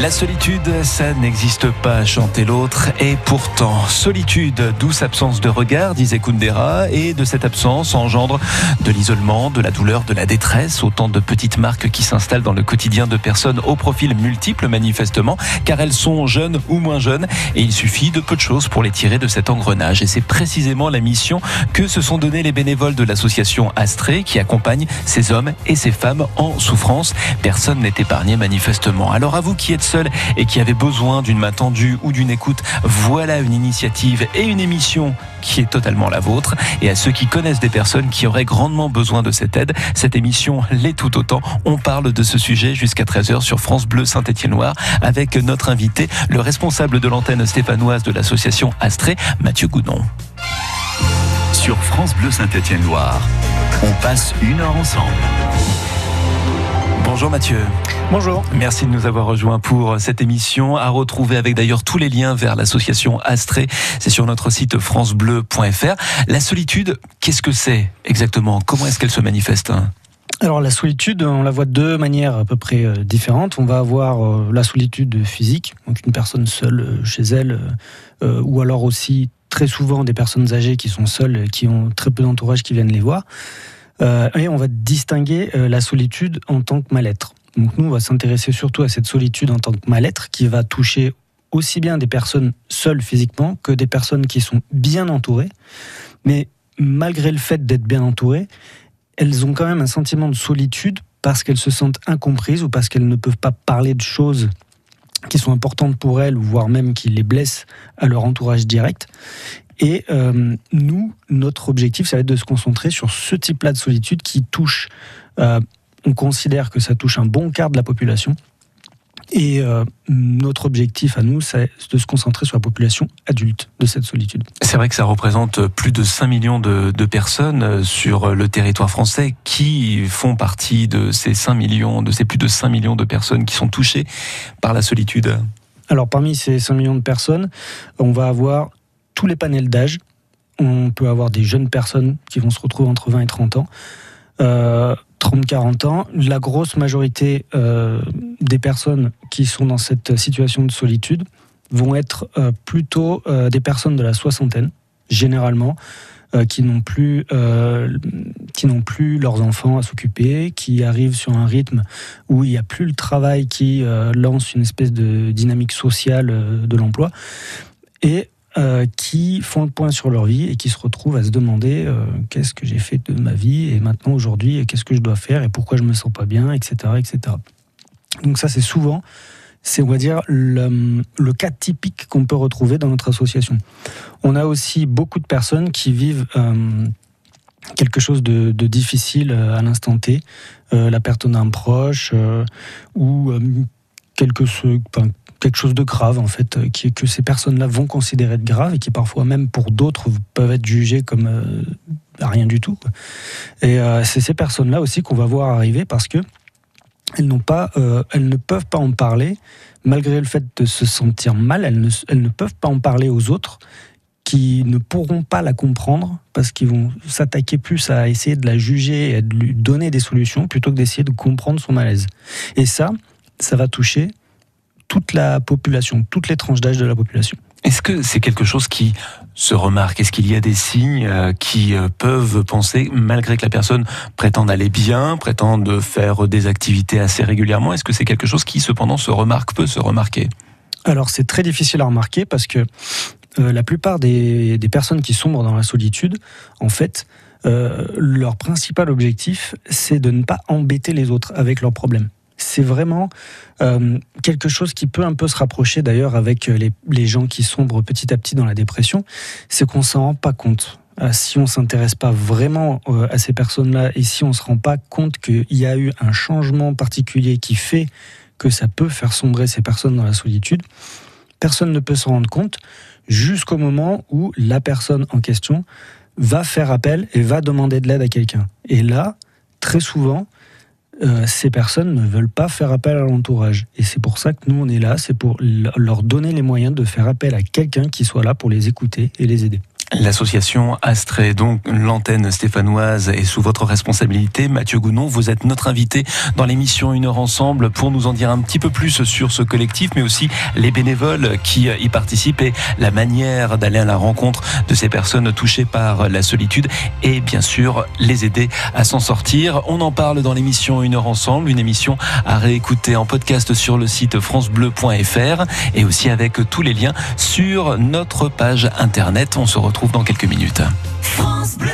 La solitude, ça n'existe pas, chanter l'autre. Et pourtant, solitude, douce absence de regard, disait Kundera, et de cette absence engendre de l'isolement, de la douleur, de la détresse, autant de petites marques qui s'installent dans le quotidien de personnes au profil multiple manifestement, car elles sont jeunes ou moins jeunes, et il suffit de peu de choses pour les tirer de cet engrenage. Et c'est précisément la mission que se sont donnés les bénévoles de l'association Astrée, qui accompagne ces hommes et ces femmes en souffrance. Personne n'est épargné manifestement. Alors à vous qui êtes seul et qui avait besoin d'une main tendue ou d'une écoute, voilà une initiative et une émission qui est totalement la vôtre. Et à ceux qui connaissent des personnes qui auraient grandement besoin de cette aide, cette émission l'est tout autant. On parle de ce sujet jusqu'à 13h sur France Bleu Saint-Étienne-Loire avec notre invité, le responsable de l'antenne stéphanoise de l'association Astrée, Mathieu Goudon. Sur France Bleu Saint-Étienne-Loire, on passe une heure ensemble. Bonjour Mathieu. Bonjour. Merci de nous avoir rejoints pour cette émission, à retrouver avec d'ailleurs tous les liens vers l'association Astrée. C'est sur notre site francebleu.fr. La solitude, qu'est-ce que c'est exactement? Comment est-ce qu'elle se manifeste? Alors la solitude, on la voit de deux manières à peu près euh, différentes. On va avoir euh, la solitude physique, donc une personne seule euh, chez elle, ou alors aussi très souvent des personnes âgées qui sont seules, qui ont très peu d'entourage qui viennent les voir. et on va distinguer la solitude en tant que mal-être. Donc nous, on va s'intéresser surtout à cette solitude en tant que mal-être qui va toucher aussi bien des personnes seules physiquement que des personnes qui sont bien entourées. Mais malgré le fait d'être bien entourées, elles ont quand même un sentiment de solitude parce qu'elles se sentent incomprises ou parce qu'elles ne peuvent pas parler de choses qui sont importantes pour elles, voire même qui les blessent à leur entourage direct. Et euh, nous, notre objectif, ça va être de se concentrer sur ce type-là de solitude qui touche euh, on considère que ça touche un bon quart de la population. Et euh, notre objectif à nous, c'est de se concentrer sur la population adulte de cette solitude. C'est vrai que ça représente plus de 5 millions de, personnes euh, sur le territoire français qui font partie de ces 5 millions, de ces plus de 5 millions de personnes qui sont touchées par la solitude. Alors parmi ces 5 millions de personnes, on va avoir tous les panels d'âge. On peut avoir des jeunes personnes qui vont se retrouver entre 20 et 30 ans. Euh, 30-40 ans. La grosse majorité euh, des personnes qui sont dans cette situation de solitude vont être euh, plutôt euh, des personnes de la soixantaine, généralement, qui n'ont plus, qui n'ont plus leurs enfants à s'occuper, qui arrivent sur un rythme où il n'y a plus le travail qui lance une espèce de dynamique sociale de l'emploi. Et euh, qui font le point sur leur vie et qui se retrouvent à se demander euh, qu'est-ce que j'ai fait de ma vie et maintenant aujourd'hui qu'est-ce que je dois faire et pourquoi je me sens pas bien, etc., etc. Donc ça c'est souvent, c'est on va dire le, cas typique qu'on peut retrouver dans notre association. On a aussi beaucoup de personnes qui vivent euh, quelque chose de, difficile à l'instant T, la perte d'un proche ou quelque chose, quelque chose de grave en fait, euh, qui, que ces personnes-là vont considérer de grave et qui parfois même pour d'autres peuvent être jugées comme euh, rien du tout. Et euh, c'est ces personnes-là aussi qu'on va voir arriver parce que elles n'ont pas, elles ne peuvent pas en parler malgré le fait de se sentir mal. Elles ne, elles ne peuvent pas en parler aux autres qui ne pourront pas la comprendre parce qu'ils vont s'attaquer plus à essayer de la juger et à lui donner des solutions plutôt que d'essayer de comprendre son malaise. Et ça, ça va toucher toute la population, toutes les tranches d'âge de la population. Est-ce que c'est quelque chose qui se remarque? Est-ce qu'il y a des signes euh, qui euh, peuvent penser, malgré que la personne prétende aller bien, prétende faire des activités assez régulièrement, est-ce que c'est quelque chose qui cependant se remarque, peut se remarquer? Alors c'est très difficile à remarquer parce que euh, la plupart des, personnes qui sombrent dans la solitude, en fait, leur principal objectif, c'est de ne pas embêter les autres avec leurs problèmes c'est vraiment euh, quelque chose qui peut un peu se rapprocher d'ailleurs avec les, les, gens qui sombrent petit à petit dans la dépression, c'est qu'on s'en rend pas compte. Euh, si on s'intéresse pas vraiment euh, à ces personnes-là et si on se rend pas compte qu'il y a eu un changement particulier qui fait que ça peut faire sombrer ces personnes dans la solitude, personne ne peut s'en rendre compte jusqu'au moment où la personne en question va faire appel et va demander de l'aide à quelqu'un. Et là, très souvent, euh, ces personnes ne veulent pas faire appel à l'entourage. Et c'est pour ça que nous, on est là, c'est pour leur donner les moyens de faire appel à quelqu'un qui soit là pour les écouter et les aider. L'association Astrée, donc l'antenne stéphanoise, est sous votre responsabilité. Mathieu Gounon, vous êtes notre invité dans l'émission Une heure ensemble pour nous en dire un petit peu plus sur ce collectif, mais aussi les bénévoles qui y participent et la manière d'aller à la rencontre de ces personnes touchées par la solitude et bien sûr les aider à s'en sortir. On en parle dans l'émission Une heure ensemble, une émission à réécouter en podcast sur le site francebleu.fr et aussi avec tous les liens sur notre page internet. On se retrouve dans quelques minutes. France Bleu.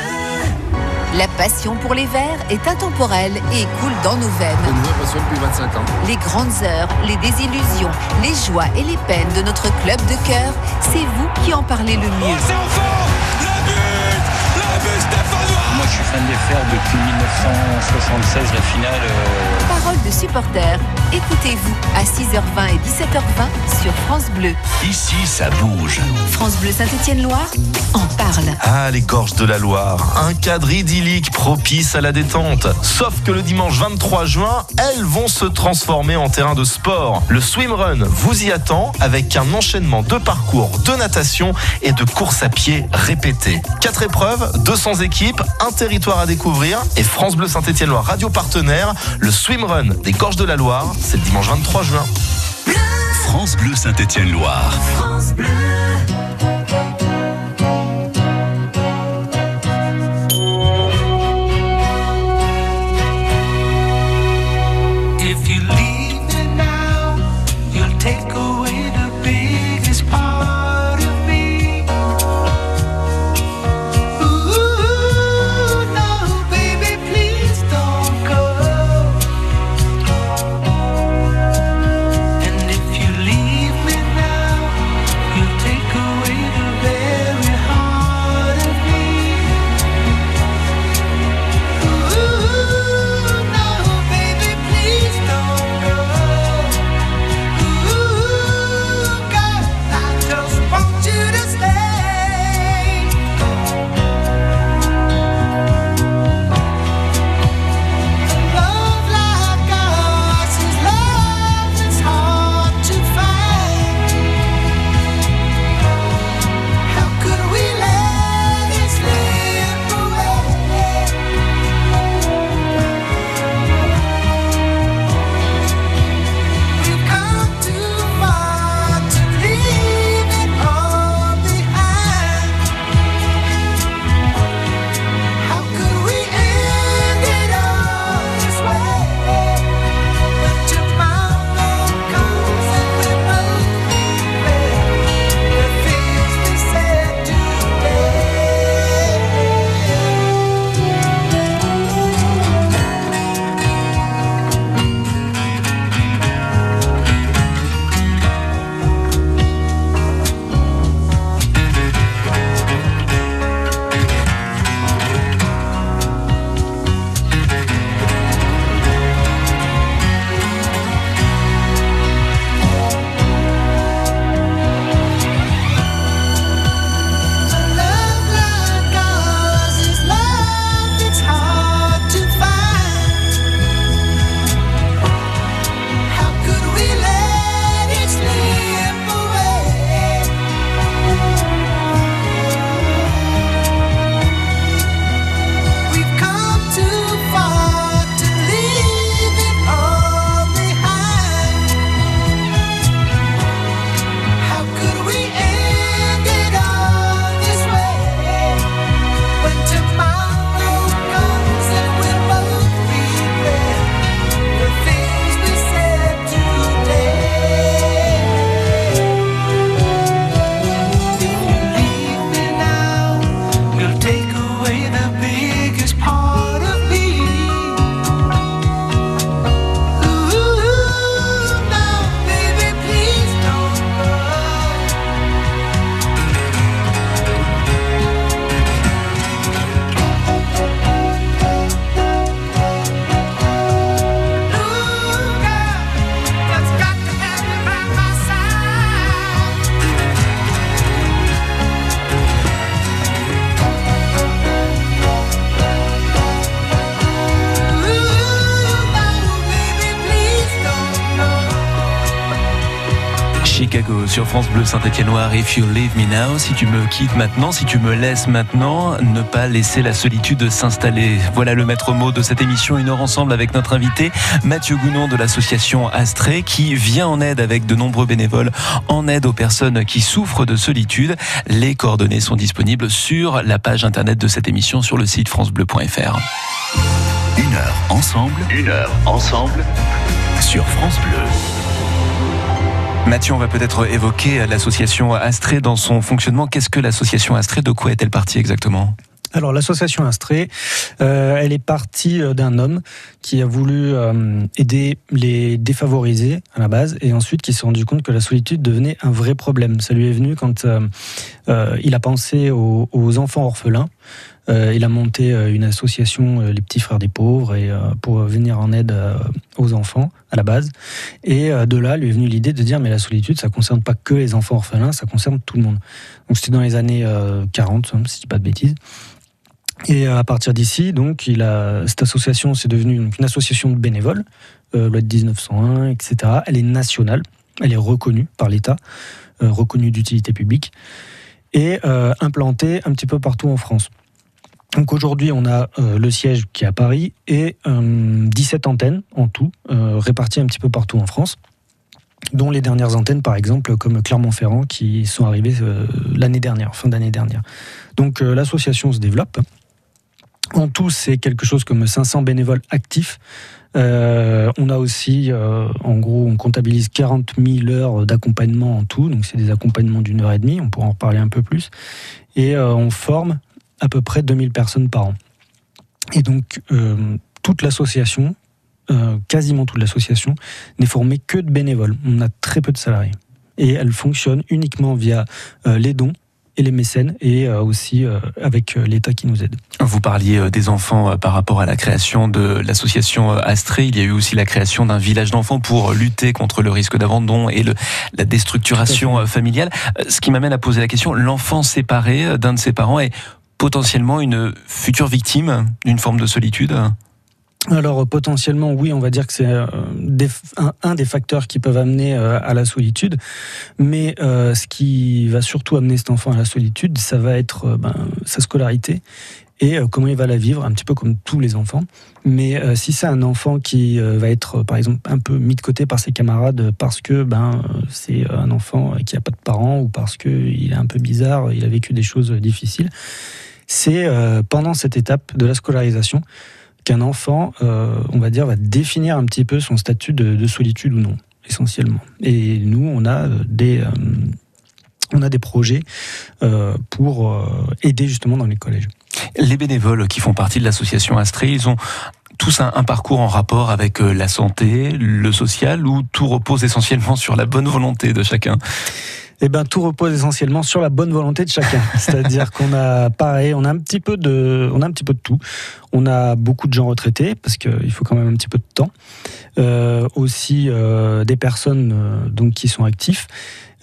La passion pour les verts est intemporelle et coule dans nos veines. Une vraie passion depuis 25 ans. Les grandes heures, les désillusions, les joies et les peines de notre club de cœur, c'est vous qui en parlez le mieux. Oh, c'est enfant Le but Le but stéphanois Moi, je suis fan des fers depuis 1976, la finale. Euh... Parole de supporters. Écoutez-vous à 6h20 et 17h20 sur France Bleu. Ici, ça bouge. France Bleu Saint-Étienne-Loire en parle. Ah, les gorges de la Loire. Un cadre idyllique propice à la détente. Sauf que le dimanche 23 juin, elles vont se transformer en terrain de sport. Le swimrun vous y attend avec un enchaînement de parcours, de natation et de course à pied répétée. Quatre épreuves, 200 équipes, un territoire à découvrir et France Bleu Saint-Étienne-Loire radio partenaire, le swimrun des gorges de la Loire, c'est le dimanche 23 juin. France Bleu Saint-Étienne-Loire. France Bleu. Chicago sur France Bleu Saint-Étienne-Noir. If you leave me now, si tu me quittes maintenant, si tu me laisses maintenant, ne pas laisser la solitude s'installer. Voilà le maître mot de cette émission. Une heure ensemble avec notre invité Mathieu Gounon de l'association Astrée qui vient en aide avec de nombreux bénévoles en aide aux personnes qui souffrent de solitude. Les coordonnées sont disponibles sur la page internet de cette émission sur le site francebleu.fr. Une heure ensemble, une heure ensemble sur France Bleu. Mathieu, on va peut-être évoquer l'association Astrée dans son fonctionnement. Qu'est-ce que l'association Astrée? De quoi est-elle partie exactement? Alors l'association Astrée, euh, elle est partie euh, d'un homme qui a voulu euh, aider les défavorisés à la base et ensuite qui s'est rendu compte que la solitude devenait un vrai problème. Ça lui est venu quand il a pensé aux enfants orphelins. Euh, il a monté euh, une association, euh, les petits frères des pauvres, et pour venir en aide aux enfants à la base. Et de là, lui est venue l'idée de dire mais la solitude, ça concerne pas que les enfants orphelins, ça concerne tout le monde. Donc c'était dans les années euh, 40, hein, si je dis pas de bêtises. Et à partir d'ici, donc, cette association, c'est devenu une association de bénévoles, loi de 1901, etc. Elle est nationale, elle est reconnue par l'État, reconnue d'utilité publique, et implantée un petit peu partout en France. Donc aujourd'hui, on a euh, le siège qui est à Paris et euh, 17 antennes en tout, euh, réparties un petit peu partout en France, dont les dernières antennes, par exemple, comme Clermont-Ferrand, qui sont arrivées euh, l'année dernière, fin d'année dernière. Donc l'association se développe. En tout, c'est quelque chose comme 500 bénévoles actifs. On a aussi, en gros, on comptabilise 40 000 heures d'accompagnement en tout. Donc, c'est des accompagnements d'une heure et demie. On pourra en reparler un peu plus. Et on forme à peu près 2000 personnes par an. Et donc, euh, toute l'association, euh, quasiment toute l'association, n'est formée que de bénévoles. On a très peu de salariés. Et elle fonctionne uniquement via euh, les dons et les mécènes et aussi avec l'État qui nous aide. Vous parliez des enfants par rapport à la création de l'association Astrée. Il y a eu aussi la création d'un village d'enfants pour lutter contre le risque d'abandon et le, la déstructuration familiale. Ce qui m'amène à poser la question, l'enfant séparé d'un de ses parents est potentiellement une future victime d'une forme de solitude Alors euh, potentiellement, oui, on va dire que c'est euh, un, des facteurs qui peuvent amener euh, à la solitude. Mais ce qui va surtout amener cet enfant à la solitude, ça va être ben, sa scolarité et comment il va la vivre, un petit peu comme tous les enfants. Mais si c'est un enfant qui va être, par exemple, un peu mis de côté par ses camarades parce que ben c'est un enfant qui n'a pas de parents ou parce qu'il est un peu bizarre, il a vécu des choses difficiles, c'est euh, pendant cette étape de la scolarisation qu'un enfant, euh, on va dire, va définir un petit peu son statut de, de solitude ou non, essentiellement. Et nous, on a euh, des, on a des projets pour aider justement dans les collèges. Les bénévoles qui font partie de l'association Astrée, ils ont tous un, un parcours en rapport avec la santé, le social, ou tout repose essentiellement sur la bonne volonté de chacun? Eh ben, tout repose essentiellement sur la bonne volonté de chacun. C'est-à-dire qu'on a, pareil, on a un petit peu de, on a un petit peu de tout. On a beaucoup de gens retraités parce qu'il faut quand même un petit peu de temps. Euh, aussi euh, des personnes euh, donc qui sont actifs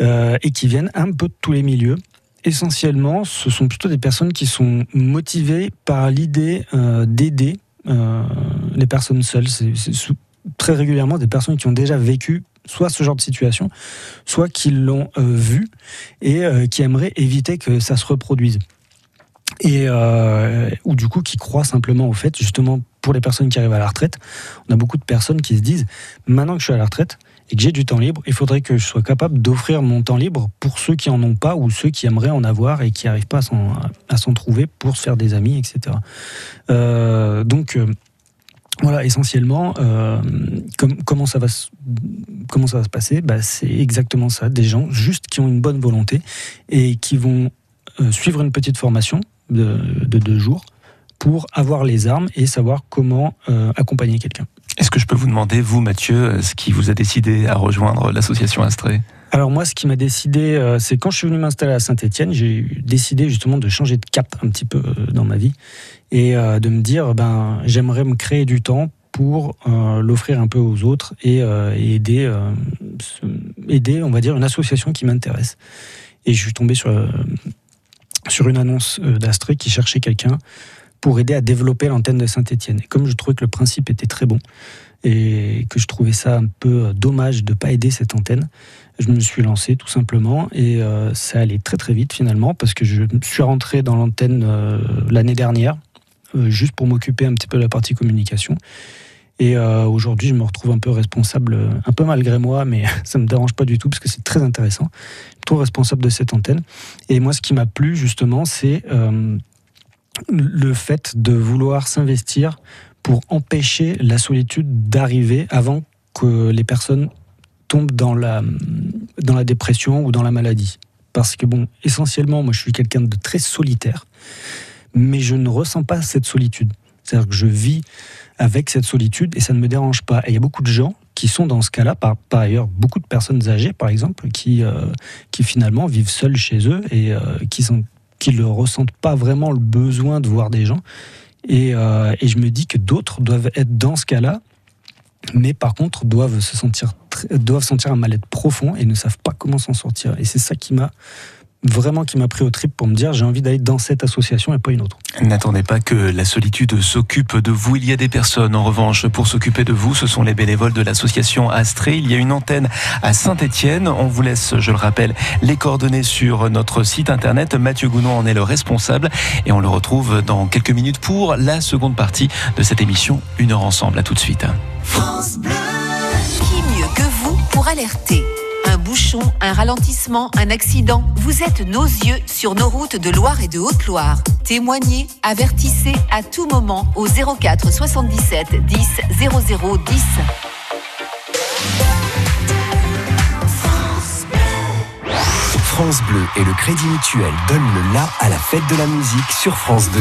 et qui viennent un peu de tous les milieux. Essentiellement, ce sont plutôt des personnes qui sont motivées par l'idée d'aider les personnes seules. C'est très régulièrement des personnes qui ont déjà vécu soit ce genre de situation, soit qui l'ont euh, vu et euh, qui aimeraient éviter que ça se reproduise. Et euh, ou du coup qui croient simplement au fait, justement pour les personnes qui arrivent à la retraite, on a beaucoup de personnes qui se disent maintenant que je suis à la retraite et que j'ai du temps libre, il faudrait que je sois capable d'offrir mon temps libre pour ceux qui en ont pas ou ceux qui aimeraient en avoir et qui n'arrivent pas à s'en, trouver pour se faire des amis, etc. Donc voilà, essentiellement, euh, com- comment, ça va se, comment ça va se passer? Bah, C'est exactement ça, des gens juste qui ont une bonne volonté et qui vont euh, suivre une petite formation de, de deux jours pour avoir les armes et savoir comment euh, accompagner quelqu'un. Est-ce que je peux vous demander, vous Mathieu, ce qui vous a décidé à rejoindre l'association Astrée? Alors moi, ce qui m'a décidé, euh, c'est quand je suis venu m'installer à Saint-Étienne, j'ai décidé justement de changer de cap un petit peu euh, dans ma vie et euh, de me dire, ben, j'aimerais me créer du temps pour l'offrir un peu aux autres et, aider, aider, on va dire, une association qui m'intéresse. Et je suis tombé sur, sur une annonce d'Astrée qui cherchait quelqu'un pour aider à développer l'antenne de Saint-Etienne. Et comme je trouvais que le principe était très bon et que je trouvais ça un peu dommage de ne pas aider cette antenne, je me suis lancé tout simplement et euh, ça allait très très vite finalement parce que je suis rentré dans l'antenne euh, l'année dernière euh, juste pour m'occuper un petit peu de la partie communication. Et euh, aujourd'hui, je me retrouve un peu responsable, un peu malgré moi, mais ça me dérange pas du tout parce que c'est très intéressant. Je me trouve responsable de cette antenne. Et moi, ce qui m'a plu justement, c'est le fait de vouloir s'investir pour empêcher la solitude d'arriver avant que les personnes tombent dans la, dans la dépression ou dans la maladie. Parce que, bon, essentiellement, moi, je suis quelqu'un de très solitaire, mais je ne ressens pas cette solitude. C'est-à-dire que je vis avec cette solitude et ça ne me dérange pas. Et il y a beaucoup de gens qui sont dans ce cas-là, par, par ailleurs, beaucoup de personnes âgées, par exemple, qui, euh, qui finalement vivent seules chez eux et euh, qui sont qui ne ressentent pas vraiment le besoin de voir des gens. Et, euh, et je me dis que d'autres doivent être dans ce cas-là, mais par contre doivent se sentir doivent sentir un mal-être profond et ne savent pas comment s'en sortir. Et c'est ça qui m'a vraiment qui m'a pris au trip pour me dire j'ai envie d'aller dans cette association et pas une autre. N'attendez pas que la solitude s'occupe de vous. Il y a des personnes, en revanche, pour s'occuper de vous. Ce sont les bénévoles de l'association Astrée. Il y a une antenne à Saint-Étienne. On vous laisse, je le rappelle, les coordonnées sur notre site internet. Mathieu Gounon en est le responsable. Et on le retrouve dans quelques minutes pour la seconde partie de cette émission. Une heure ensemble. À tout de suite. Qui mieux que vous pour alerter? Bouchon, un ralentissement, un accident. Vous êtes nos yeux sur nos routes de Loire et de Haute-Loire. Témoignez, avertissez à tout moment au 04 77 10 00 10. France Bleu et le Crédit Mutuel donnent le la à la fête de la musique sur France 2.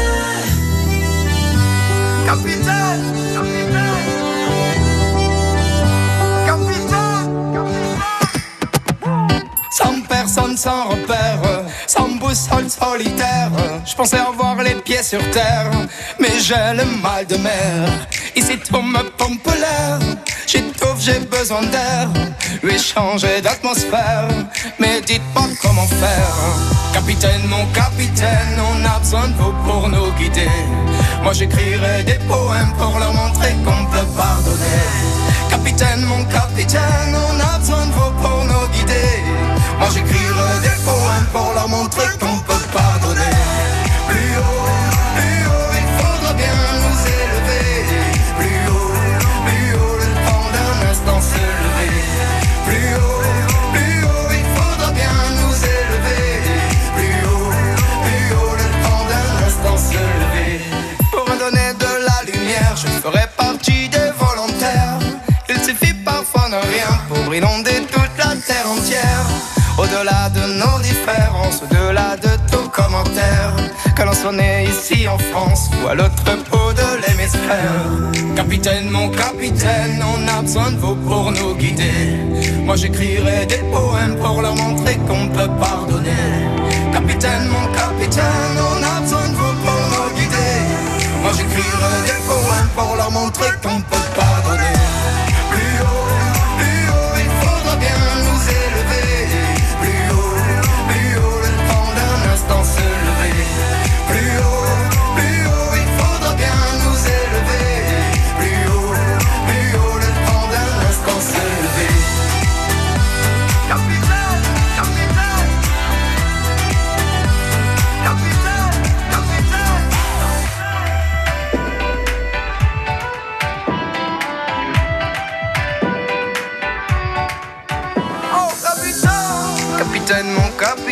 Capitaine, capitaine, capitaine. Sans personne, sans repère, sans boussole solitaire. Je pensais avoir les pieds sur terre, mais j'ai le mal de mer. Ici tout me pompe l'air, j'étouffe, j'ai besoin d'air. Lui changer d'atmosphère, mais dites pas comment faire. Capitaine, mon capitaine, on a besoin de vous pour nous guider. Moi j'écrirai des poèmes pour leur montrer qu'on peut pardonner. Capitaine, mon capitaine, on a besoin de vous pour nous guider. Moi j'écrirai des poèmes pour leur montrer qu'on nos différences, au-delà de tout commentaire, que l'on soit né ici en France ou à l'autre bout de l'hémisphère. Capitaine, mon capitaine, on a besoin de vous pour nous guider. Moi j'écrirai des poèmes pour leur montrer qu'on peut pardonner. Capitaine, mon capitaine, on a besoin de vous pour nous guider. Moi j'écrirai des poèmes pour leur montrer qu'on peut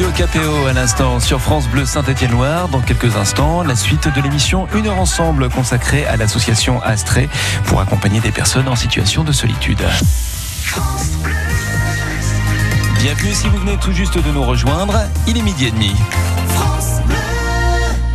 Radio KPO à l'instant sur France Bleu Saint-Étienne-Loire. Dans quelques instants, la suite de l'émission Une heure ensemble consacrée à l'association Astrée pour accompagner des personnes en situation de solitude. Bienvenue si vous venez tout juste de nous rejoindre. Il est midi et demi.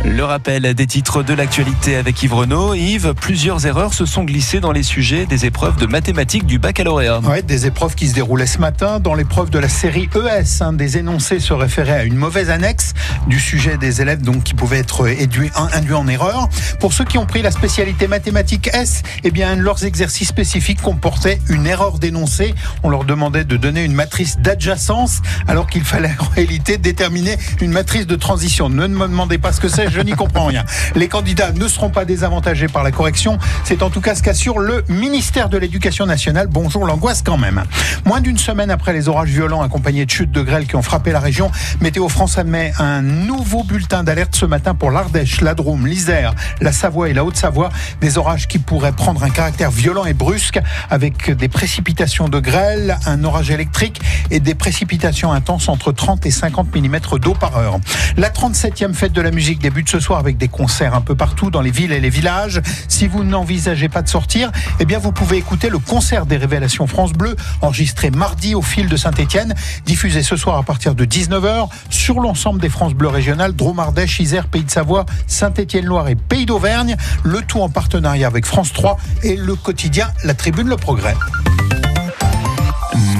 Le rappel des titres de l'actualité avec Yves Renaud. Yves, plusieurs erreurs se sont glissées dans les sujets des épreuves de mathématiques du baccalauréat. Oui, des épreuves qui se déroulaient ce matin dans l'épreuve de la série ES. Hein, des énoncés se référaient à une mauvaise annexe du sujet des élèves donc qui pouvaient être induits, en erreur. Pour ceux qui ont pris la spécialité mathématiques S, eh bien, leurs exercices spécifiques comportaient une erreur d'énoncé. On leur demandait de donner une matrice d'adjacence alors qu'il fallait en réalité déterminer une matrice de transition. Ne me demandez pas ce que c'est je n'y comprends rien. Les candidats ne seront pas désavantagés par la correction. C'est en tout cas ce qu'assure le ministère de l'Éducation nationale. Bonjour l'angoisse quand même. Moins d'une semaine après les orages violents accompagnés de chutes de grêle qui ont frappé la région, Météo France admet un nouveau bulletin d'alerte ce matin pour l'Ardèche, la Drôme, l'Isère, la Savoie et la Haute-Savoie. Des orages qui pourraient prendre un caractère violent et brusque avec des précipitations de grêle, un orage électrique et des précipitations intenses entre 30 et 50 mm d'eau par heure. La 37e fête de la musique débute ce soir avec des concerts un peu partout dans les villes et les villages. Si vous n'envisagez pas de sortir, eh bien vous pouvez écouter le concert des révélations France Bleu, enregistré mardi au fil de Saint-Étienne, diffusé ce soir à partir de 19h sur l'ensemble des France Bleu Drôme, Ardèche, Isère, Pays de Savoie, Saint-Étienne-Loire et Pays d'Auvergne. Le tout en partenariat avec France 3 et le quotidien La Tribune Le Progrès.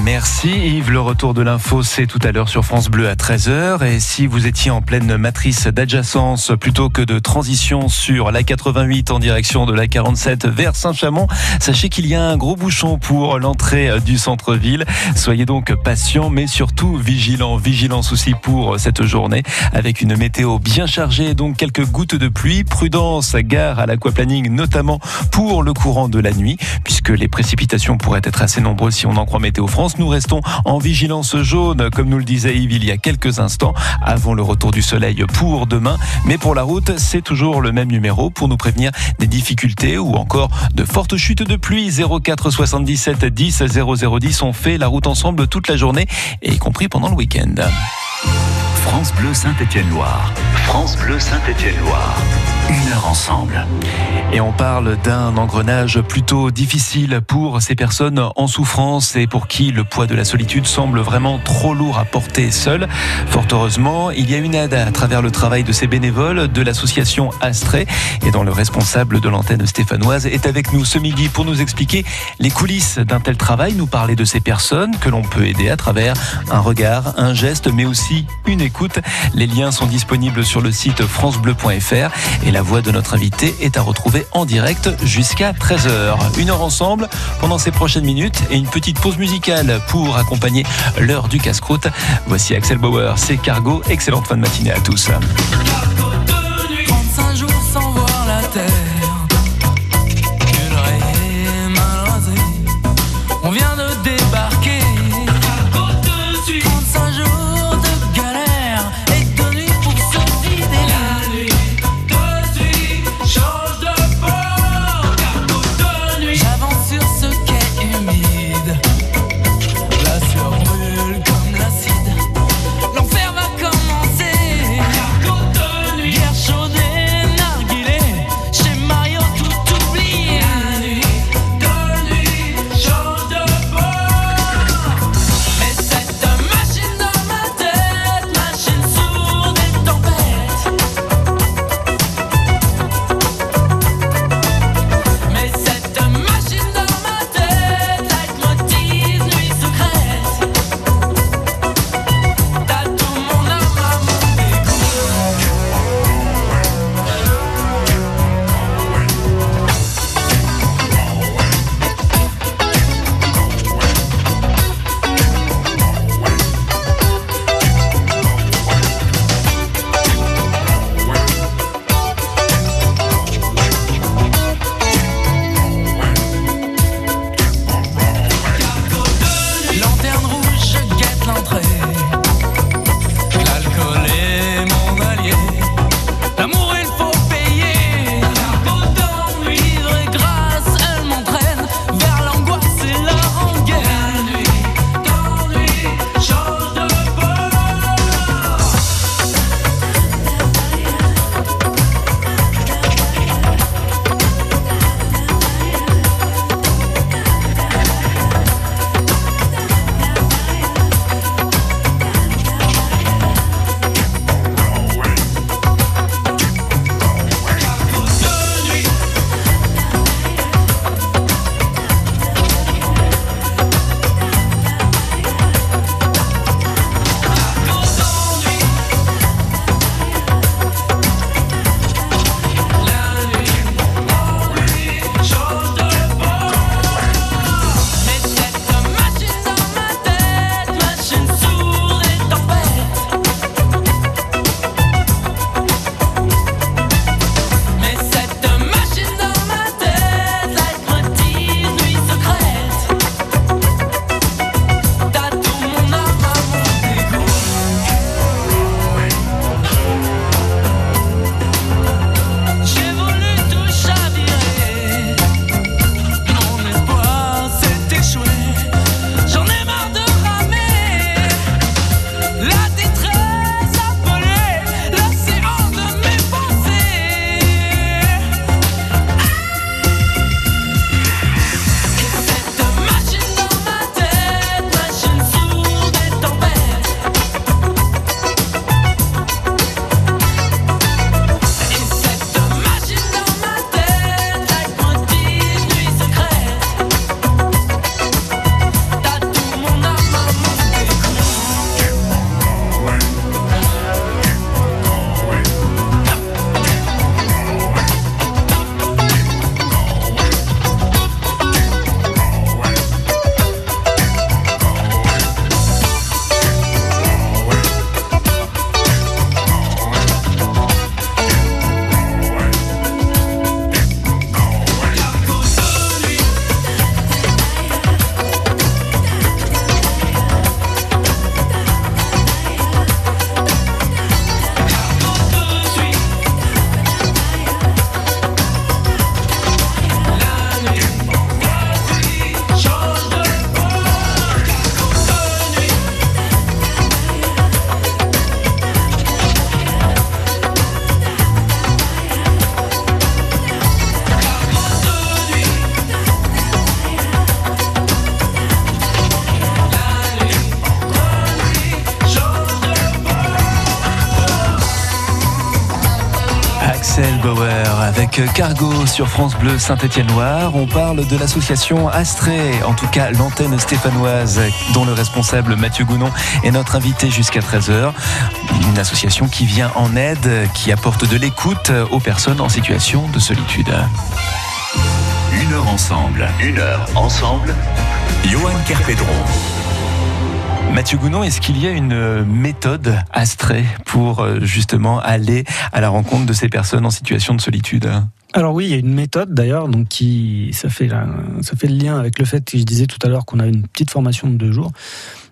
Merci Yves. Le retour de l'info, c'est tout à l'heure sur France Bleu à 13h. Et si vous étiez en pleine matrice d'adjacence plutôt que de transition sur la 88 en direction de la 47 vers Saint-Chamond, sachez qu'il y a un gros bouchon pour l'entrée du centre-ville. Soyez donc patient, mais surtout vigilant. Vigilance aussi pour cette journée avec une météo bien chargée, donc quelques gouttes de pluie. Prudence, gare à l'aquaplaning, notamment pour le courant de la nuit, puisque les précipitations pourraient être assez nombreuses si on en croit Météo France. Nous restons en vigilance jaune, comme nous le disait Yves il y a quelques instants, avant le retour du soleil pour demain. Mais pour la route, c'est toujours le même numéro pour nous prévenir des difficultés ou encore de fortes chutes de pluie. 04 77 10 0010. On fait la route ensemble toute la journée, y compris pendant le week-end. France Bleu Saint-Étienne-Loire. France Bleu Saint-Étienne-Loire. Une heure ensemble. Et on parle d'un engrenage plutôt difficile pour ces personnes en souffrance et pour qui le poids de la solitude semble vraiment trop lourd à porter seul. Fort heureusement, il y a une aide à travers le travail de ces bénévoles de l'association Astrée et dont le responsable de l'antenne stéphanoise est avec nous ce midi pour nous expliquer les coulisses d'un tel travail, nous parler de ces personnes que l'on peut aider à travers un regard, un geste, mais aussi une écoute. Les liens sont disponibles sur le site francebleu.fr et la voix de notre invité est à retrouver en direct jusqu'à 13h. Une heure ensemble pendant ces prochaines minutes et une petite pause musicale pour accompagner l'heure du casse-croûte. Voici Axel Bauer, c'est Cargo. Excellente fin de matinée à tous. Michael Bauer avec Cargo sur France Bleu Saint-Étienne-Loire. On parle de l'association Astrée, en tout cas l'antenne stéphanoise, dont le responsable Mathieu Gounon est notre invité jusqu'à 13h. Une association qui vient en aide, qui apporte de l'écoute aux personnes en situation de solitude. Une heure ensemble, une heure ensemble. Johan Kerpedron. Mathieu Gounon, est-ce qu'il y a une méthode astrée pour euh, justement aller à la rencontre de ces personnes en situation de solitude? Alors oui, il y a une méthode d'ailleurs, donc qui ça fait ça fait le lien avec le fait que je disais tout à l'heure qu'on a une petite formation de deux jours.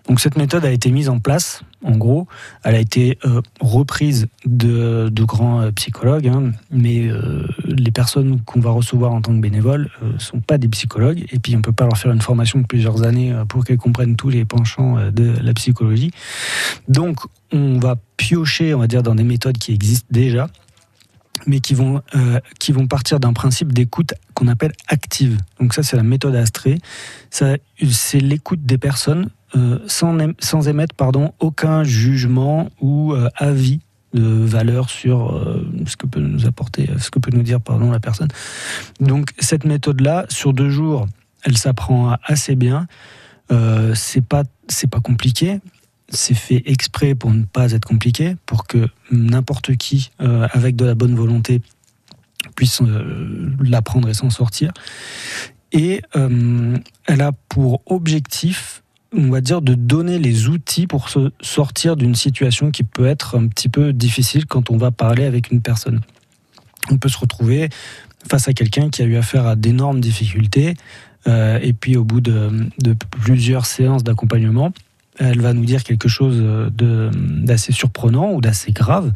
Donc cette méthode a été mise en place, en gros, elle a été euh, reprise de, grands euh, psychologues, hein, mais euh, les personnes qu'on va recevoir en tant que bénévoles ne sont pas des psychologues, et puis on ne peut pas leur faire une formation de plusieurs années pour qu'elles comprennent tous les penchants de la psychologie. Donc on va piocher, on va dire, dans des méthodes qui existent déjà, mais qui vont, qui vont partir d'un principe d'écoute qu'on appelle active. Donc ça, c'est la méthode Astrée. C'est l'écoute des personnes euh, sans, sans, émettre pardon, aucun jugement ou euh, avis de valeur sur euh, ce que peut nous apporter, ce que peut nous dire pardon, la personne. Donc cette méthode-là, sur deux jours, elle s'apprend assez bien. c'est pas pas compliqué. C'est fait exprès pour ne pas être compliqué, pour que n'importe qui, avec de la bonne volonté, puisse l'apprendre et s'en sortir. Et elle a pour objectif on va dire, de donner les outils pour se sortir d'une situation qui peut être un petit peu difficile quand on va parler avec une personne. On peut se retrouver face à quelqu'un qui a eu affaire à d'énormes difficultés, euh, et puis au bout de, plusieurs séances d'accompagnement, elle va nous dire quelque chose d'assez surprenant ou d'assez grave.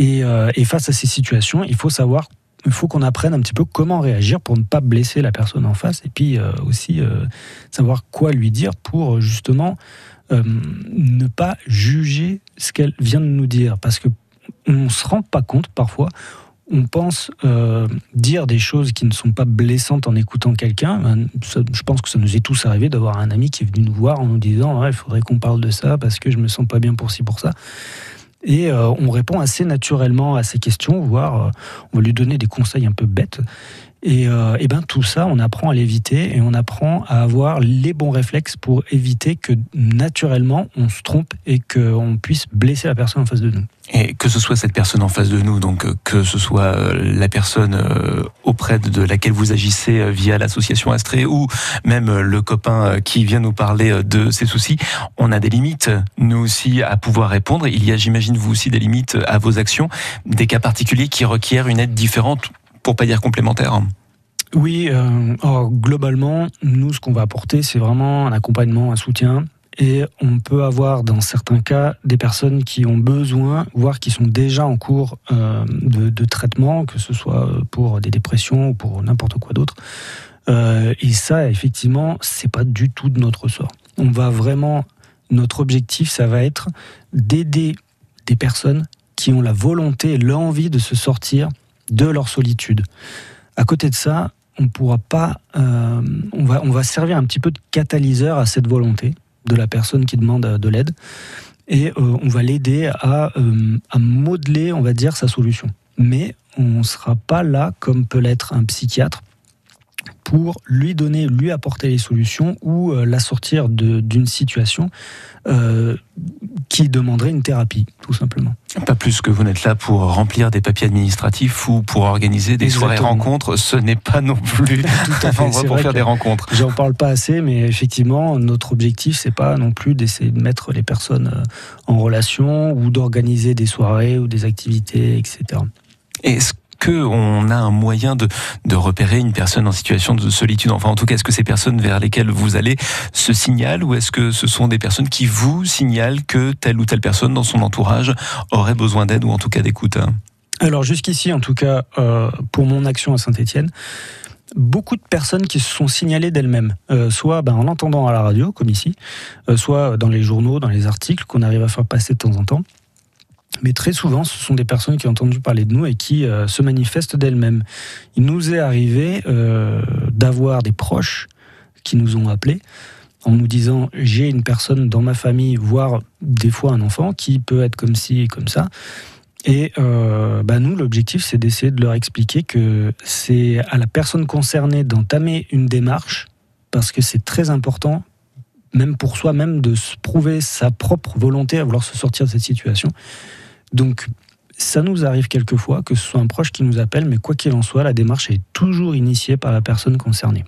Euh, et face à ces situations, il faut savoir il faut qu'on apprenne un petit peu comment réagir pour ne pas blesser la personne en face et puis euh, aussi euh, savoir quoi lui dire pour justement euh, ne pas juger ce qu'elle vient de nous dire parce que on se rend pas compte parfois on pense dire des choses qui ne sont pas blessantes en écoutant quelqu'un. Ben, je pense que ça nous est tous arrivé d'avoir un ami qui est venu nous voir en nous disant il faudrait qu'on parle de ça parce que je me sens pas bien pour ci pour ça. Et euh, on répond assez naturellement à ces questions, voire euh, on va lui donner des conseils un peu bêtes. Et, euh, et ben tout ça, on apprend à l'éviter et on apprend à avoir les bons réflexes pour éviter que naturellement on se trompe et qu'on puisse blesser la personne en face de nous. Et que ce soit cette personne en face de nous, donc que ce soit la personne auprès de laquelle vous agissez via l'association Astrée ou même le copain qui vient nous parler de ses soucis, on a des limites, nous aussi, à pouvoir répondre. Il y a, j'imagine, vous aussi, des limites à vos actions, des cas particuliers qui requièrent une aide différente pour pas dire complémentaire. Oui, euh, globalement, nous, ce qu'on va apporter, c'est vraiment un accompagnement, un soutien. Et on peut avoir, dans certains cas, des personnes qui ont besoin, voire qui sont déjà en cours euh, de, traitement, que ce soit pour des dépressions ou pour n'importe quoi d'autre. Euh, et ça, effectivement, c'est pas du tout de notre sort. On va vraiment, notre objectif, ça va être d'aider des personnes qui ont la volonté l'envie de se sortir de leur solitude. À côté de ça, on pourra pas, euh, on va, on va servir un petit peu de catalyseur à cette volonté de la personne qui demande de l'aide, et euh, on va l'aider à, euh, à modeler, on va dire, sa solution. Mais on ne sera pas là comme peut l'être un psychiatre pour lui donner, lui apporter les solutions ou euh, la sortir d'une situation euh, qui demanderait une thérapie, tout simplement. Pas plus que vous n'êtes là pour remplir des papiers administratifs ou pour organiser des soirées rencontres, ce n'est pas non plus tout à fait. pour faire des rencontres. J'en parle pas assez, mais effectivement, notre objectif, c'est pas non plus d'essayer de mettre les personnes euh, en relation ou d'organiser des soirées ou des activités, etc. on a un moyen de, repérer une personne en situation de solitude Enfin, en tout cas, est-ce que ces personnes vers lesquelles vous allez se signalent ou est-ce que ce sont des personnes qui vous signalent que telle ou telle personne dans son entourage aurait besoin d'aide ou en tout cas d'écoute? Alors jusqu'ici, en tout cas, euh, pour mon action à Saint-Étienne, beaucoup de personnes qui se sont signalées d'elles-mêmes, euh, soit ben, en l'entendant à la radio, comme ici, euh, soit dans les journaux, dans les articles qu'on arrive à faire passer de temps en temps. Mais très souvent, ce sont des personnes qui ont entendu parler de nous et qui euh, se manifestent d'elles-mêmes. Il nous est arrivé euh, d'avoir des proches qui nous ont appelés en nous disant j'ai une personne dans ma famille, voire des fois un enfant, qui peut être comme ci et comme ça. Et euh, bah, nous, l'objectif, c'est d'essayer de leur expliquer que c'est à la personne concernée d'entamer une démarche, parce que c'est très important, même pour soi-même, de se prouver sa propre volonté à vouloir se sortir de cette situation. Donc, ça nous arrive quelquefois que ce soit un proche qui nous appelle, mais quoi qu'il en soit, la démarche est toujours initiée par la personne concernée.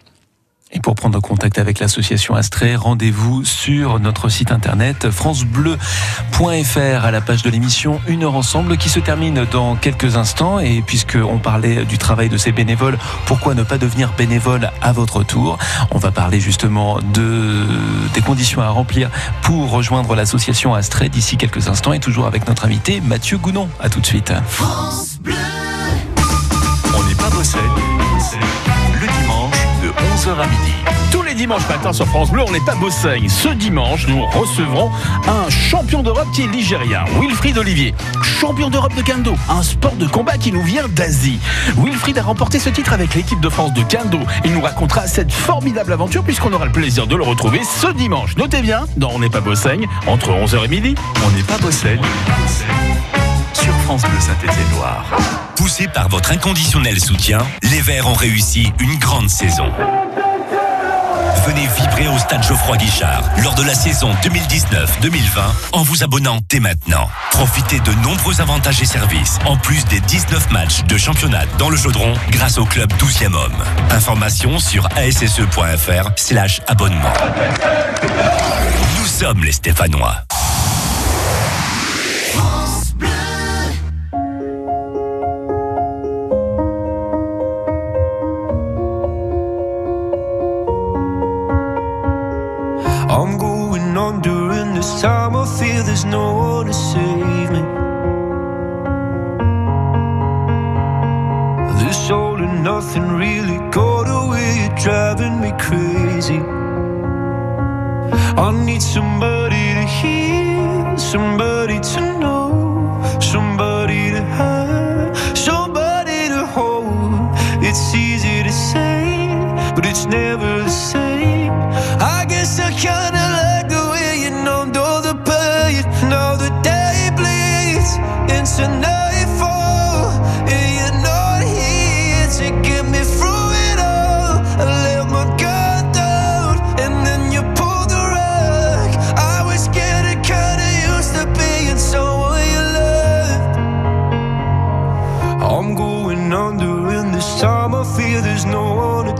Et pour prendre contact avec l'association Astrée, rendez-vous sur notre site internet francebleu.fr à la page de l'émission Une heure ensemble qui se termine dans quelques instants. Et puisqu'on parlait du travail de ces bénévoles, pourquoi ne pas devenir bénévole à votre tour? On va parler justement de, des conditions à remplir pour rejoindre l'association Astrée d'ici quelques instants et toujours avec notre invité Mathieu Gounon. À tout de suite. De 11h à midi. Tous les dimanches matin sur France Bleu, on n'est pas Bossaigne. Ce dimanche, nous recevrons un champion d'Europe qui est ligérien, Wilfried Olivier. Champion d'Europe de kendo, un sport de combat qui nous vient d'Asie. Wilfried a remporté ce titre avec l'équipe de France de kendo. Il nous racontera cette formidable aventure puisqu'on aura le plaisir de le retrouver ce dimanche. Notez bien, dans On n'est pas Bossaigne, entre 11h et midi. On n'est pas Bossaigne. Sur France Bleu Saint-Étienne-Loire. Par votre inconditionnel soutien, les Verts ont réussi une grande saison. Venez vibrer au stade Geoffroy Guichard lors de la saison 2019-2020 en vous abonnant dès maintenant. Profitez de nombreux avantages et services, en plus des 19 matchs de championnat dans le chaudron grâce au club 12e homme. Information sur asse.fr slash abonnement. Nous sommes les Stéphanois. This all and nothing really got away, driving me crazy. I need somebody to hear, somebody to know, somebody to have, somebody to hold. It's easy to say, but it's never the same. I guess I kinda like the way you numbed all the pain. Now the day bleeds into nightfall,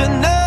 to know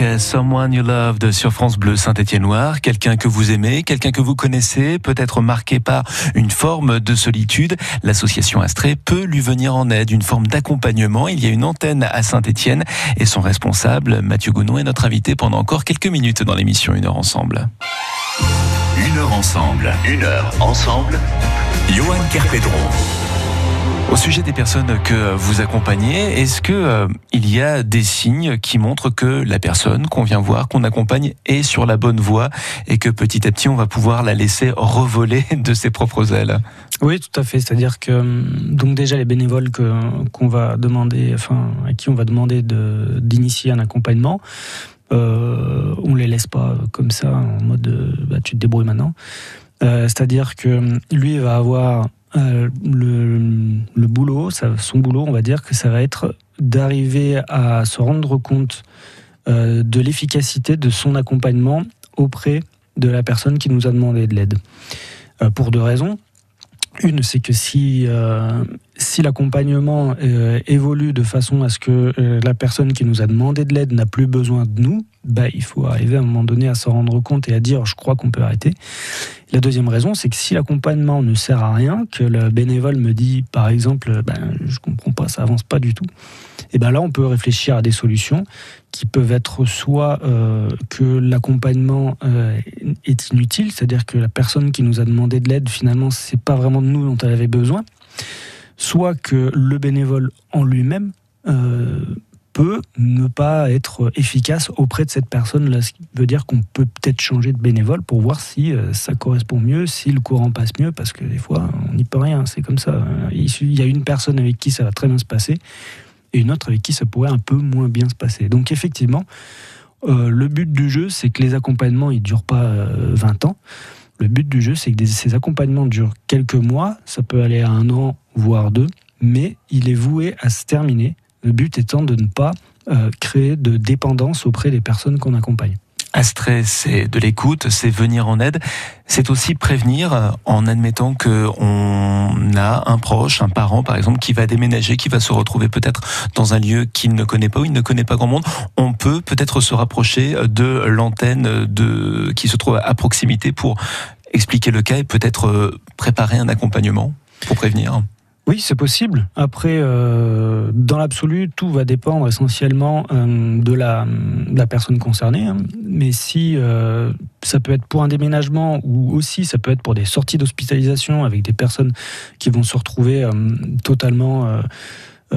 avec Someone You Loved sur France Bleu Saint-Étienne-Noir. Quelqu'un que vous aimez, quelqu'un que vous connaissez, peut-être marqué par une forme de solitude. L'association Astrée peut lui venir en aide, une forme d'accompagnement. Il y a une antenne à Saint-Étienne et son responsable, Mathieu Gounon, est notre invité pendant encore quelques minutes dans l'émission Une heure ensemble. Une heure ensemble. Une heure ensemble. Johan Kerpedron. Au sujet des personnes que vous accompagnez, est-ce que euh, il y a des signes qui montrent que la personne qu'on vient voir, qu'on accompagne, est sur la bonne voie et que petit à petit on va pouvoir la laisser revoler de ses propres ailes? Oui, tout à fait. C'est-à-dire que hum, donc déjà les bénévoles qu'on va demander, enfin à qui on va demander de d'initier un accompagnement, euh, on les laisse pas comme ça en mode euh, bah, tu te débrouilles maintenant. Euh, C'est-à-dire que hum, lui va avoir euh, le, boulot, son boulot, on va dire que ça va être d'arriver à se rendre compte euh, de l'efficacité de son accompagnement auprès de la personne qui nous a demandé de l'aide. Euh, pour deux raisons. Une, c'est que si, l'accompagnement évolue de façon à ce que la personne qui nous a demandé de l'aide n'a plus besoin de nous, bah, il faut arriver à un moment donné à s'en rendre compte et à dire je crois qu'on peut arrêter. La deuxième raison, c'est que si l'accompagnement ne sert à rien, que le bénévole me dit par exemple ben, je comprends pas, ça avance pas du tout, et ben là on peut réfléchir à des solutions qui peuvent être soit euh, que l'accompagnement euh, est inutile, c'est-à-dire que la personne qui nous a demandé de l'aide finalement c'est pas vraiment de nous dont elle avait besoin, soit que le bénévole en lui-même euh, peut ne pas être efficace auprès de cette personne-là, ce qui veut dire qu'on peut peut-être changer de bénévole pour voir si euh, ça correspond mieux, si le courant passe mieux, parce que des fois on n'y peut rien, c'est comme ça. Il y a une personne avec qui ça va très bien se passer et une autre avec qui ça pourrait un peu moins bien se passer. Donc effectivement, euh, le but du jeu, c'est que les accompagnements, ils durent pas euh, 20 ans. Le but du jeu, c'est que ces accompagnements durent quelques mois, ça peut aller à un an, voire deux, mais il est voué à se terminer. Le but étant de ne pas euh, créer de dépendance auprès des personnes qu'on accompagne. Astray, c'est de l'écoute, c'est venir en aide, c'est aussi prévenir euh, en admettant que on a un proche, un parent par exemple, qui va déménager, qui va se retrouver peut-être dans un lieu qu'il ne connaît pas ou il ne connaît pas grand monde. On peut peut-être se rapprocher de l'antenne de qui se trouve à proximité pour expliquer le cas et peut-être euh, préparer un accompagnement pour prévenir. Oui, c'est possible. Après, euh, dans l'absolu, tout va dépendre essentiellement euh, de, la, personne concernée. hein. Mais si euh, ça peut être pour un déménagement ou aussi ça peut être pour des sorties d'hospitalisation avec des personnes qui vont se retrouver totalement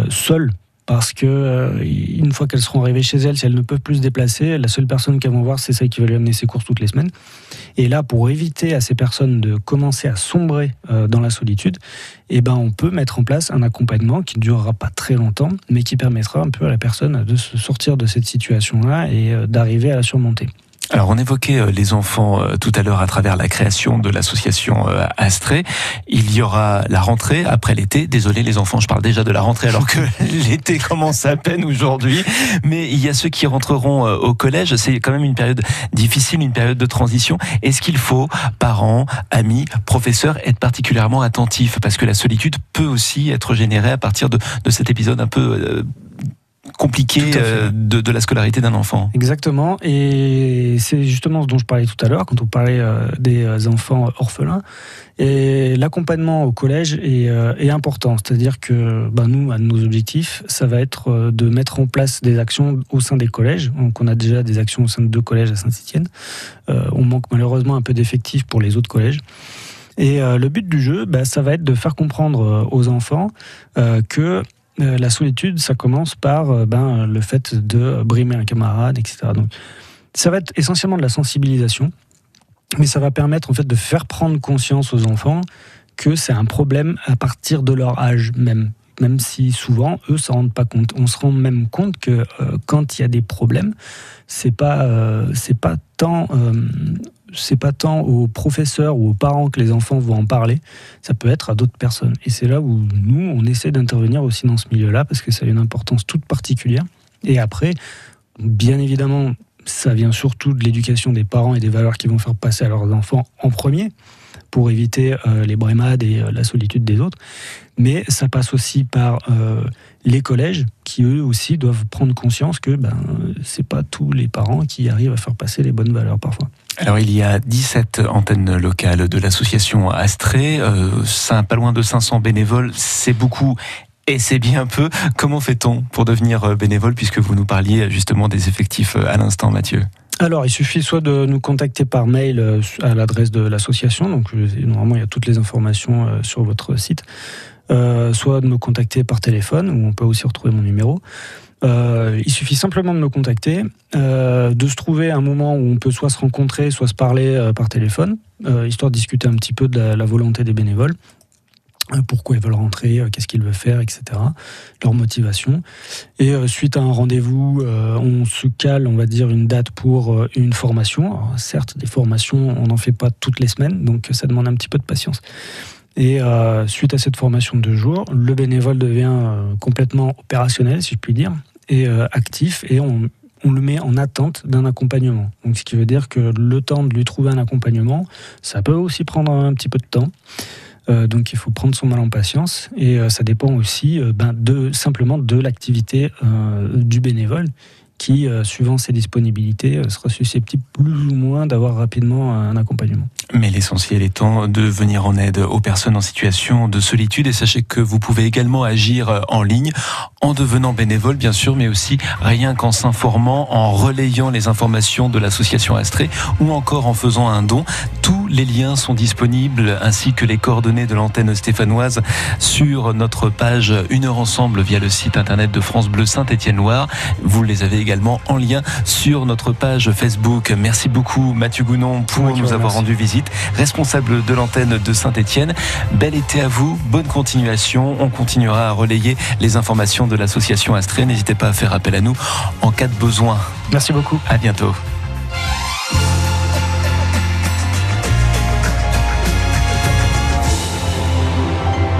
seules. Parce que euh, une fois qu'elles seront arrivées chez elles, si elles ne peuvent plus se déplacer, la seule personne qu'elles vont voir, c'est celle qui va lui amener ses courses toutes les semaines. Et là, pour éviter à ces personnes de commencer à sombrer euh, dans la solitude, eh ben, on peut mettre en place un accompagnement qui ne durera pas très longtemps, mais qui permettra un peu à la personne de se sortir de cette situation-là et euh, d'arriver à la surmonter. Alors on évoquait euh, les enfants euh, tout à l'heure à travers la création de l'association euh, Astrée. Il y aura la rentrée après l'été. Désolé les enfants, je parle déjà de la rentrée alors que l'été commence à peine aujourd'hui. Mais il y a ceux qui rentreront au collège. C'est quand même une période difficile, une période de transition. Est-ce qu'il faut, parents, amis, professeurs, être particulièrement attentifs? Parce que la solitude peut aussi être générée à partir de, de cet épisode un peu... euh, compliqué à euh, de, de la scolarité d'un enfant. Exactement, et c'est justement ce dont je parlais tout à l'heure quand on parlait euh, des euh, enfants orphelins. Et l'accompagnement au collège est, est important, c'est-à-dire que ben, nous, un de nos objectifs, ça va être de mettre en place des actions au sein des collèges. Donc on a déjà des actions au sein de deux collèges à Saint-Étienne. Euh, on manque malheureusement un peu d'effectifs pour les autres collèges. Et euh, le but du jeu, ben, ça va être de faire comprendre aux enfants euh, que euh, la solitude, ça commence par euh, ben, le fait de brimer un camarade, etc. Donc, ça va être essentiellement de la sensibilisation, mais ça va permettre en fait de faire prendre conscience aux enfants que c'est un problème à partir de leur âge même. Même si souvent eux s'en rendent pas compte. On se rend même compte que euh, quand il y a des problèmes, c'est pas euh, c'est pas tant euh, c'est pas tant aux professeurs ou aux parents que les enfants vont en parler, ça peut être à d'autres personnes. Et c'est là où nous, on essaie d'intervenir aussi dans ce milieu-là, parce que ça a une importance toute particulière. Et après, bien évidemment, ça vient surtout de l'éducation des parents et des valeurs qu'ils vont faire passer à leurs enfants en premier, pour éviter euh, les brémades et euh, la solitude des autres. Mais ça passe aussi par euh, les collèges, qui eux aussi doivent prendre conscience que ben, c'est pas tous les parents qui arrivent à faire passer les bonnes valeurs parfois. Alors il y a 17 antennes locales de l'association Astrée, euh, pas loin de 500 bénévoles, c'est beaucoup et c'est bien peu. Comment fait-on pour devenir bénévole puisque vous nous parliez justement des effectifs à l'instant Mathieu? Alors, il suffit soit de nous contacter par mail euh, à l'adresse de l'association, donc normalement il y a toutes les informations euh, sur votre site, euh, soit de me contacter par téléphone, où on peut aussi retrouver mon numéro. Il suffit simplement de me contacter, de se trouver un moment où on peut soit se rencontrer, soit se parler par téléphone, histoire de discuter un petit peu de la, volonté des bénévoles, pourquoi ils veulent rentrer, euh, qu'est-ce qu'ils veulent faire, etc., leur motivation. Et euh, suite à un rendez-vous, euh, on se cale, on va dire, une date pour euh, une formation. Alors, certes, des formations, on n'en fait pas toutes les semaines, donc ça demande un petit peu de patience. Et euh, suite à cette formation de deux jours, le bénévole devient euh, complètement opérationnel, si je puis dire, et euh, actif, et on, on le met en attente d'un accompagnement. Donc, ce qui veut dire que le temps de lui trouver un accompagnement, ça peut aussi prendre un petit peu de temps. Euh, donc, il faut prendre son mal en patience, et euh, ça dépend aussi euh, ben, simplement de l'activité du bénévole qui, euh, suivant ses disponibilités, euh, sera susceptible plus ou moins d'avoir rapidement un accompagnement. Mais l'essentiel étant de venir en aide aux personnes en situation de solitude et sachez que vous pouvez également agir en ligne en devenant bénévole bien sûr mais aussi rien qu'en s'informant, en relayant les informations de l'association Astrée ou encore en faisant un don. Tous les liens sont disponibles ainsi que les coordonnées de l'antenne stéphanoise sur notre page Une heure ensemble via le site internet de France Bleu Saint-Étienne-Loire. Vous les avez également en lien sur notre page Facebook. Merci beaucoup Mathieu Gounon pour nous avoir rendu visite, responsable de l'antenne de Saint-Étienne. Bel été à vous, bonne continuation. On continuera à relayer les informations de l'association Astrée. N'hésitez pas à faire appel à nous en cas de besoin. Merci beaucoup. À bientôt.